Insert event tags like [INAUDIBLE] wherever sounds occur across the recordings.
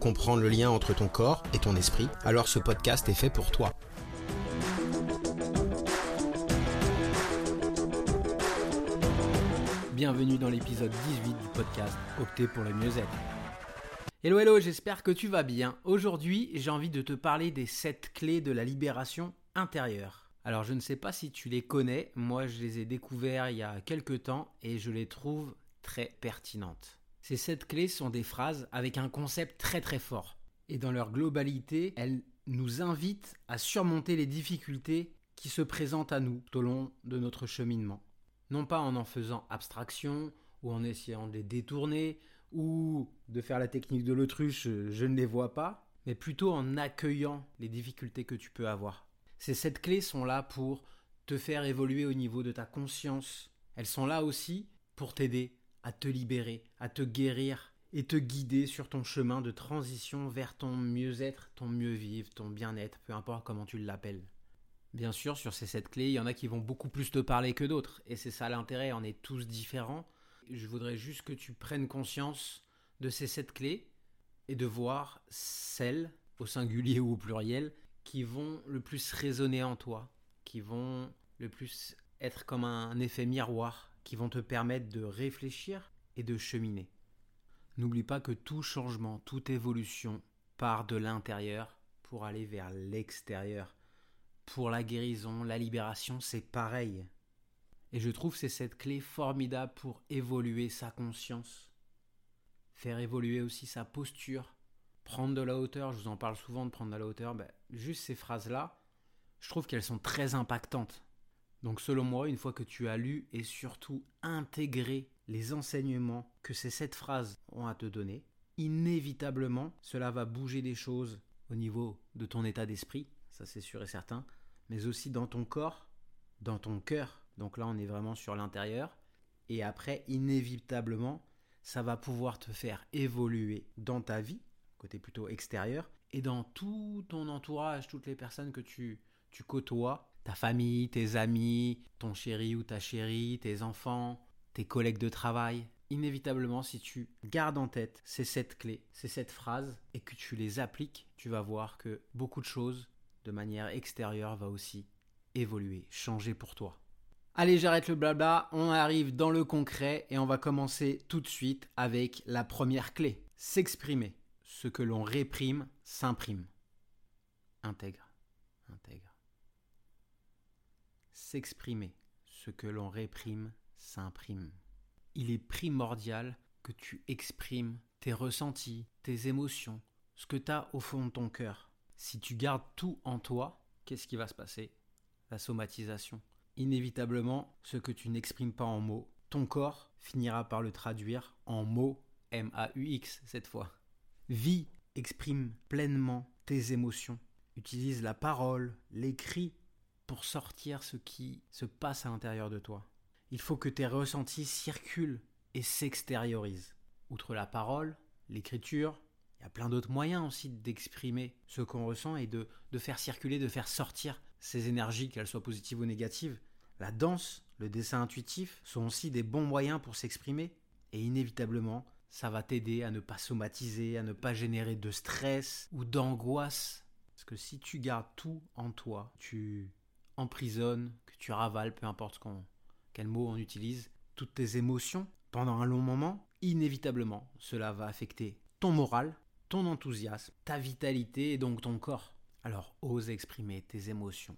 comprendre le lien entre ton corps et ton esprit, alors ce podcast est fait pour toi. Bienvenue dans l'épisode 18 du podcast Opter pour le mieux-être. Hello hello, j'espère que tu vas bien. Aujourd'hui, j'ai envie de te parler des 7 clés de la libération intérieure. Alors je ne sais pas si tu les connais, moi je les ai découverts il y a quelques temps et je les trouve très pertinentes. Ces sept clés sont des phrases avec un concept très très fort. Et dans leur globalité, elles nous invitent à surmonter les difficultés qui se présentent à nous tout au long de notre cheminement. Non pas en en faisant abstraction ou en essayant de les détourner ou de faire la technique de l'autruche, je ne les vois pas, mais plutôt en accueillant les difficultés que tu peux avoir. Ces sept clés sont là pour te faire évoluer au niveau de ta conscience. Elles sont là aussi pour t'aider à te libérer, à te guérir et te guider sur ton chemin de transition vers ton mieux-être, ton mieux-vivre, ton bien-être, peu importe comment tu l'appelles. Bien sûr, sur ces sept clés, il y en a qui vont beaucoup plus te parler que d'autres, et c'est ça l'intérêt, on est tous différents. Je voudrais juste que tu prennes conscience de ces sept clés et de voir celles, au singulier ou au pluriel, qui vont le plus résonner en toi, qui vont le plus être comme un effet miroir qui vont te permettre de réfléchir et de cheminer. N'oublie pas que tout changement, toute évolution part de l'intérieur pour aller vers l'extérieur. Pour la guérison, la libération, c'est pareil. Et je trouve c'est cette clé formidable pour évoluer sa conscience, faire évoluer aussi sa posture, prendre de la hauteur. Je vous en parle souvent de prendre de la hauteur. Ben, juste ces phrases-là, je trouve qu'elles sont très impactantes. Donc selon moi, une fois que tu as lu et surtout intégré les enseignements que ces sept phrases ont à te donner, inévitablement, cela va bouger des choses au niveau de ton état d'esprit, ça c'est sûr et certain, mais aussi dans ton corps, dans ton cœur. Donc là, on est vraiment sur l'intérieur. Et après, inévitablement, ça va pouvoir te faire évoluer dans ta vie, côté plutôt extérieur, et dans tout ton entourage, toutes les personnes que tu, tu côtoies, ta famille, tes amis, ton chéri ou ta chérie, tes enfants, tes collègues de travail. Inévitablement, si tu gardes en tête ces sept clés, ces sept phrases, et que tu les appliques, tu vas voir que beaucoup de choses, de manière extérieure, va aussi évoluer, changer pour toi. Allez, j'arrête le blabla, on arrive dans le concret et on va commencer tout de suite avec la première clé. S'exprimer. Ce que l'on réprime s'imprime. Intègre. Intègre s'exprimer. Ce que l'on réprime s'imprime. Il est primordial que tu exprimes tes ressentis, tes émotions, ce que tu as au fond de ton cœur. Si tu gardes tout en toi, qu'est-ce qui va se passer? La somatisation. Inévitablement, ce que tu n'exprimes pas en mots, ton corps finira par le traduire en mots M-A-U-X cette fois. Vis, exprime pleinement tes émotions. Utilise la parole, l'écrit pour sortir ce qui se passe à l'intérieur de toi. Il faut que tes ressentis circulent et s'extériorisent. Outre la parole, l'écriture, il y a plein d'autres moyens aussi d'exprimer ce qu'on ressent et de, de faire circuler, de faire sortir ces énergies, qu'elles soient positives ou négatives. La danse, le dessin intuitif sont aussi des bons moyens pour s'exprimer et inévitablement, ça va t'aider à ne pas somatiser, à ne pas générer de stress ou d'angoisse. Parce que si tu gardes tout en toi, tu emprisonne, que tu ravales, peu importe quel mot on utilise, toutes tes émotions pendant un long moment, inévitablement, cela va affecter ton moral, ton enthousiasme, ta vitalité et donc ton corps. Alors ose exprimer tes émotions.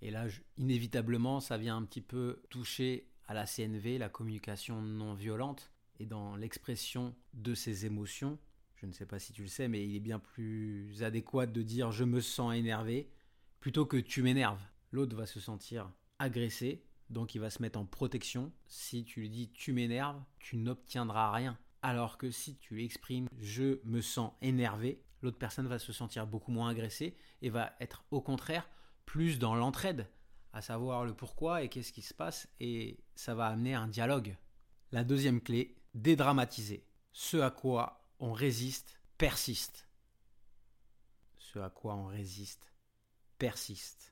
Et là, inévitablement, ça vient un petit peu toucher à la CNV, la communication non violente, et dans l'expression de ces émotions, je ne sais pas si tu le sais, mais il est bien plus adéquat de dire je me sens énervé plutôt que tu m'énerves l'autre va se sentir agressé, donc il va se mettre en protection. Si tu lui dis tu m'énerves, tu n'obtiendras rien. Alors que si tu exprimes je me sens énervé, l'autre personne va se sentir beaucoup moins agressée et va être au contraire plus dans l'entraide, à savoir le pourquoi et qu'est-ce qui se passe, et ça va amener un dialogue. La deuxième clé, dédramatiser. Ce à quoi on résiste persiste. Ce à quoi on résiste persiste.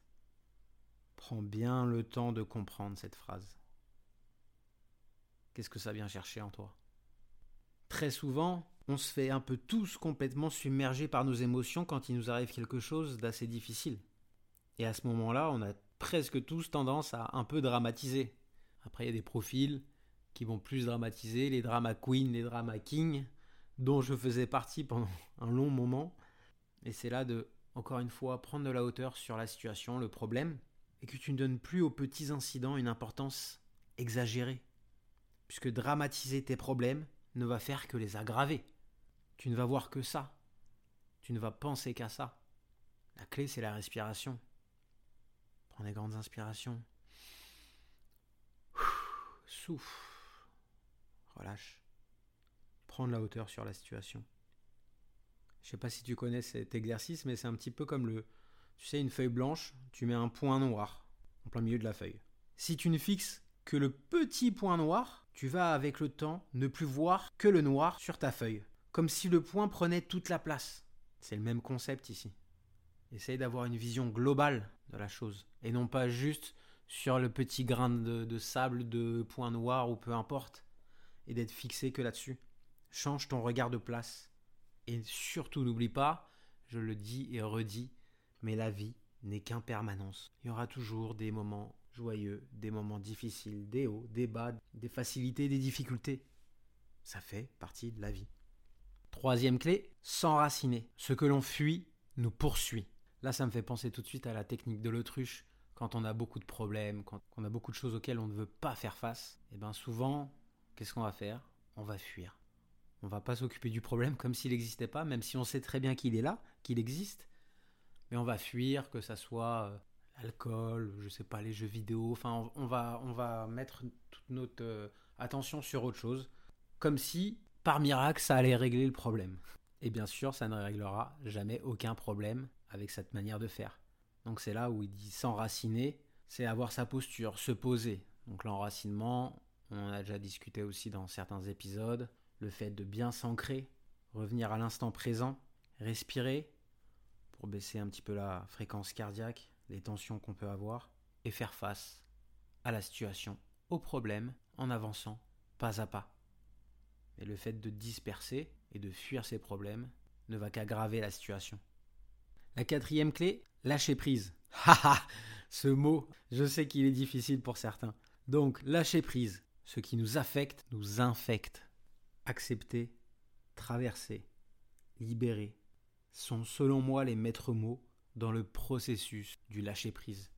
Prends bien le temps de comprendre cette phrase. Qu'est-ce que ça vient chercher en toi? Très souvent, on se fait un peu tous complètement submerger par nos émotions quand il nous arrive quelque chose d'assez difficile. Et à ce moment-là, on a presque tous tendance à un peu dramatiser. Après, il y a des profils qui vont plus dramatiser, les drama queens, les drama kings, dont je faisais partie pendant [LAUGHS] un long moment. Et c'est là de, encore une fois, prendre de la hauteur sur la situation, le problème, et que tu ne donnes plus aux petits incidents une importance exagérée. Puisque dramatiser tes problèmes ne va faire que les aggraver. Tu ne vas voir que ça. Tu ne vas penser qu'à ça. La clé, c'est la respiration. Prends des grandes inspirations. Souffle. Relâche. Prends de la hauteur sur la situation. Je ne sais pas si tu connais cet exercice, mais c'est un petit peu comme le. Tu sais, une feuille blanche, tu mets un point noir en plein milieu de la feuille. Si tu ne fixes que le petit point noir, tu vas avec le temps ne plus voir que le noir sur ta feuille, comme si le point prenait toute la place. C'est le même concept ici. Essaye d'avoir une vision globale de la chose, et non pas juste sur le petit grain de, de sable, de point noir ou peu importe, et d'être fixé que là-dessus. Change ton regard de place. Et surtout n'oublie pas, je le dis et redis, mais la vie n'est qu'impermanence. Il y aura toujours des moments joyeux, des moments difficiles, des hauts, des bas, des facilités, des difficultés. Ça fait partie de la vie. Troisième clé, s'enraciner. Ce que l'on fuit nous poursuit. Là, ça me fait penser tout de suite à la technique de l'autruche. Quand on a beaucoup de problèmes, quand on a beaucoup de choses auxquelles on ne veut pas faire face, et eh bien souvent, qu'est-ce qu'on va faire? On va fuir. On va pas s'occuper du problème comme s'il n'existait pas, même si on sait très bien qu'il est là, qu'il existe. Mais on va fuir, que ça soit euh, l'alcool, je sais pas, les jeux vidéo. Enfin, on va, on va mettre toute notre euh, attention sur autre chose, comme si, par miracle, ça allait régler le problème. Et bien sûr, ça ne réglera jamais aucun problème avec cette manière de faire. Donc c'est là où il dit s'enraciner, c'est avoir sa posture, se poser. Donc l'enracinement, on en a déjà discuté aussi dans certains épisodes, le fait de bien s'ancrer, revenir à l'instant présent, respirer pour baisser un petit peu la fréquence cardiaque, les tensions qu'on peut avoir, et faire face à la situation, au problème, en avançant pas à pas. Et le fait de disperser et de fuir ces problèmes ne va qu'aggraver la situation. La quatrième clé, lâcher prise. [LAUGHS] Haha, ce mot, je sais qu'il est difficile pour certains. Donc, lâcher prise. Ce qui nous affecte nous infecte. Accepter, traverser, libérer sont selon moi les maîtres mots dans le processus du lâcher prise.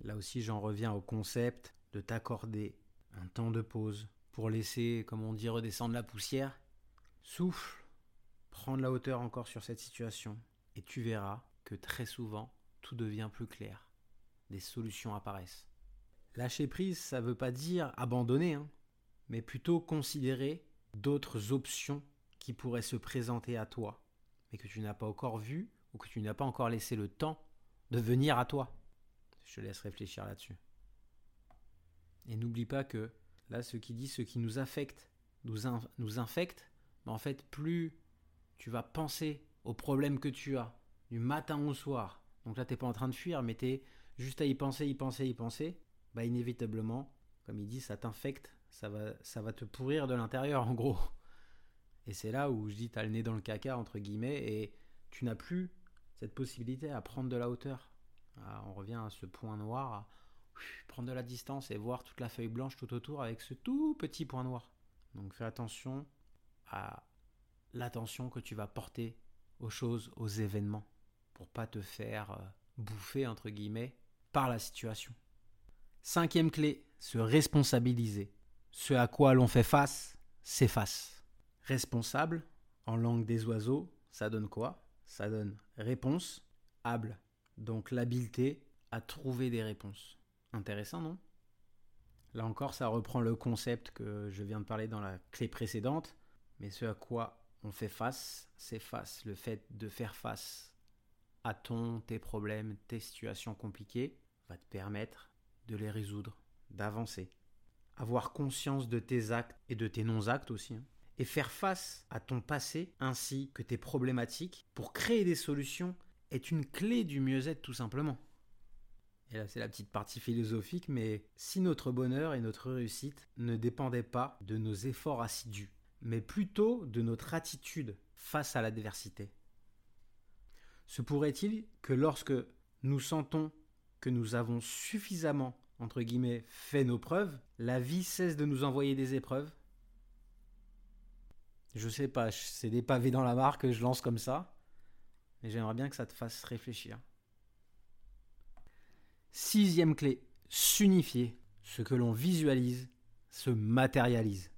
Là aussi, j'en reviens au concept de t'accorder un temps de pause pour laisser, comme on dit, redescendre la poussière. Souffle, prends de la hauteur encore sur cette situation, et tu verras que très souvent, tout devient plus clair. Des solutions apparaissent. Lâcher prise, ça ne veut pas dire abandonner, hein, mais plutôt considérer d'autres options qui pourraient se présenter à toi, mais que tu n'as pas encore vues ou que tu n'as pas encore laissé le temps de venir à toi. Je te laisse réfléchir là-dessus. Et n'oublie pas que là, ce qui dit, ce qui nous affecte, nous, nous infecte, mais en fait, plus tu vas penser aux problèmes que tu as du matin au soir, donc là, tu n'es pas en train de fuir, mais tu es juste à y penser, y penser, y penser, bah inévitablement, comme il dit, ça t'infecte, ça va, ça va te pourrir de l'intérieur, en gros. Et c'est là où je dis, tu as le nez dans le caca, entre guillemets, et tu n'as plus cette possibilité à prendre de la hauteur. Ah, on revient à ce point noir, à prendre de la distance et voir toute la feuille blanche tout autour avec ce tout petit point noir. Donc fais attention à l'attention que tu vas porter aux choses, aux événements, pour pas te faire euh, bouffer, entre guillemets, par la situation. Cinquième clé, se responsabiliser. Ce à quoi l'on fait face, s'efface. Responsable, en langue des oiseaux, ça donne quoi? Ça donne réponse, hable. Donc l'habileté à trouver des réponses. Intéressant, non? Là encore, ça reprend le concept que je viens de parler dans la clé précédente, mais ce à quoi on fait face, c'est face. Le fait de faire face à ton, tes problèmes, tes situations compliquées va te permettre de les résoudre, d'avancer. Avoir conscience de tes actes et de tes non-actes aussi. Hein. Et faire face à ton passé ainsi que tes problématiques pour créer des solutions est une clé du mieux-être tout simplement. Et là, c'est la petite partie philosophique, mais si notre bonheur et notre réussite ne dépendaient pas de nos efforts assidus, mais plutôt de notre attitude face à l'adversité, se pourrait-il que lorsque nous sentons que nous avons suffisamment, entre guillemets, fait nos preuves, la vie cesse de nous envoyer des épreuves? Je sais pas, c'est des pavés dans la mare que je lance comme ça, mais j'aimerais bien que ça te fasse réfléchir. Sixième clé, s'unifier. Ce que l'on visualise se matérialise.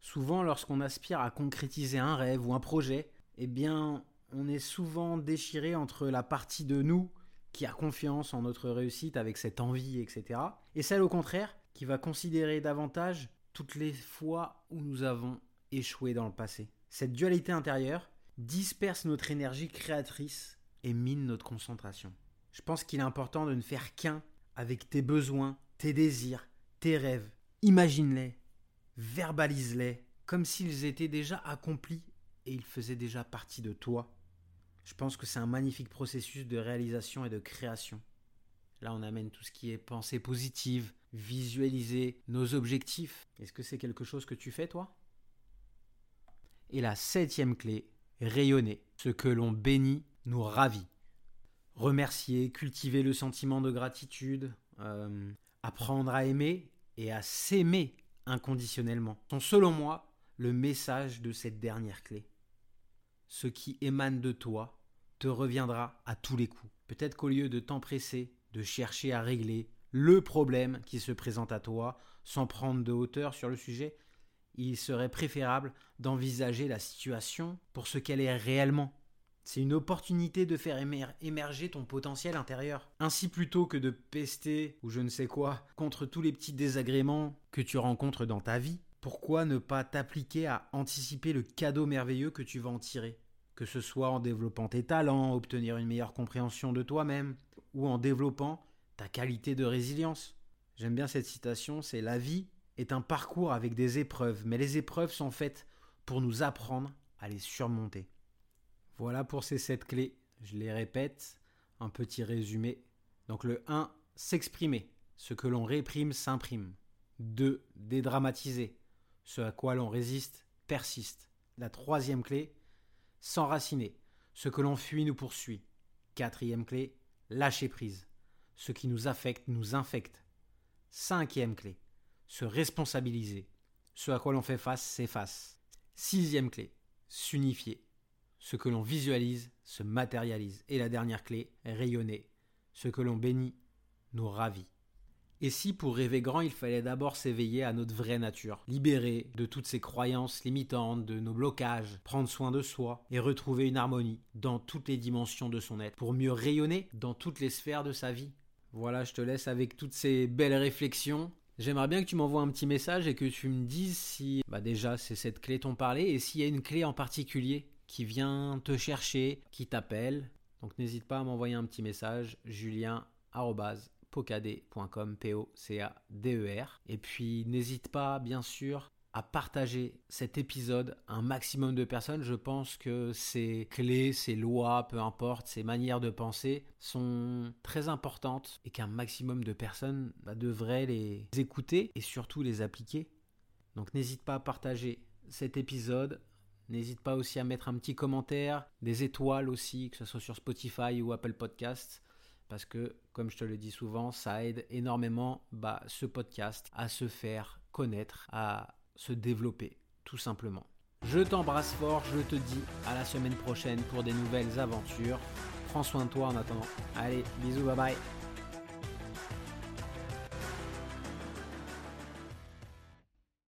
Souvent, lorsqu'on aspire à concrétiser un rêve ou un projet, eh bien, on est souvent déchiré entre la partie de nous qui a confiance en notre réussite avec cette envie, etc., et celle au contraire qui va considérer davantage toutes les fois où nous avons échoué dans le passé. Cette dualité intérieure disperse notre énergie créatrice et mine notre concentration. Je pense qu'il est important de ne faire qu'un avec tes besoins, tes désirs, tes rêves. Imagine-les, verbalise-les, comme s'ils étaient déjà accomplis et ils faisaient déjà partie de toi. Je pense que c'est un magnifique processus de réalisation et de création. Là, on amène tout ce qui est pensée positive, visualiser nos objectifs. Est-ce que c'est quelque chose que tu fais, toi? Et la septième clé, rayonner. Ce que l'on bénit nous ravit remercier, cultiver le sentiment de gratitude, euh, apprendre à aimer et à s'aimer inconditionnellement sont selon moi le message de cette dernière clé. Ce qui émane de toi te reviendra à tous les coups. Peut-être qu'au lieu de t'empresser, de chercher à régler le problème qui se présente à toi sans prendre de hauteur sur le sujet, il serait préférable d'envisager la situation pour ce qu'elle est réellement c'est une opportunité de faire émerger ton potentiel intérieur. Ainsi plutôt que de pester ou je ne sais quoi contre tous les petits désagréments que tu rencontres dans ta vie, pourquoi ne pas t'appliquer à anticiper le cadeau merveilleux que tu vas en tirer? Que ce soit en développant tes talents, obtenir une meilleure compréhension de toi-même, ou en développant ta qualité de résilience. J'aime bien cette citation, c'est La vie est un parcours avec des épreuves, mais les épreuves sont faites pour nous apprendre à les surmonter. Voilà pour ces sept clés. Je les répète, un petit résumé. Donc le 1, s'exprimer. Ce que l'on réprime s'imprime. 2. Dédramatiser. Ce à quoi l'on résiste persiste. La troisième clé, s'enraciner. Ce que l'on fuit nous poursuit. Quatrième clé, lâcher prise. Ce qui nous affecte nous infecte. Cinquième clé, se responsabiliser. Ce à quoi l'on fait face s'efface. Sixième clé, s'unifier. Ce que l'on visualise se matérialise. Et la dernière clé, rayonner. Ce que l'on bénit nous ravit. Et si pour rêver grand, il fallait d'abord s'éveiller à notre vraie nature, libérer de toutes ces croyances limitantes, de nos blocages, prendre soin de soi et retrouver une harmonie dans toutes les dimensions de son être pour mieux rayonner dans toutes les sphères de sa vie. Voilà, je te laisse avec toutes ces belles réflexions. J'aimerais bien que tu m'envoies un petit message et que tu me dises si bah déjà c'est cette clé t'ont parlé et s'il y a une clé en particulier qui vient te chercher, qui t'appelle. Donc n'hésite pas à m'envoyer un petit message, julien.pocadé.com, P-O-C-A-D-E-R. Et puis n'hésite pas, bien sûr, à partager cet épisode à un maximum de personnes. Je pense que ces clés, ces lois, peu importe, ces manières de penser sont très importantes et qu'un maximum de personnes bah, devraient les écouter et surtout les appliquer. Donc n'hésite pas à partager cet épisode N'hésite pas aussi à mettre un petit commentaire, des étoiles aussi, que ce soit sur Spotify ou Apple Podcasts, parce que, comme je te le dis souvent, ça aide énormément bah, ce podcast à se faire connaître, à se développer, tout simplement. Je t'embrasse fort, je te dis à la semaine prochaine pour des nouvelles aventures. Prends soin de toi en attendant. Allez, bisous, bye bye.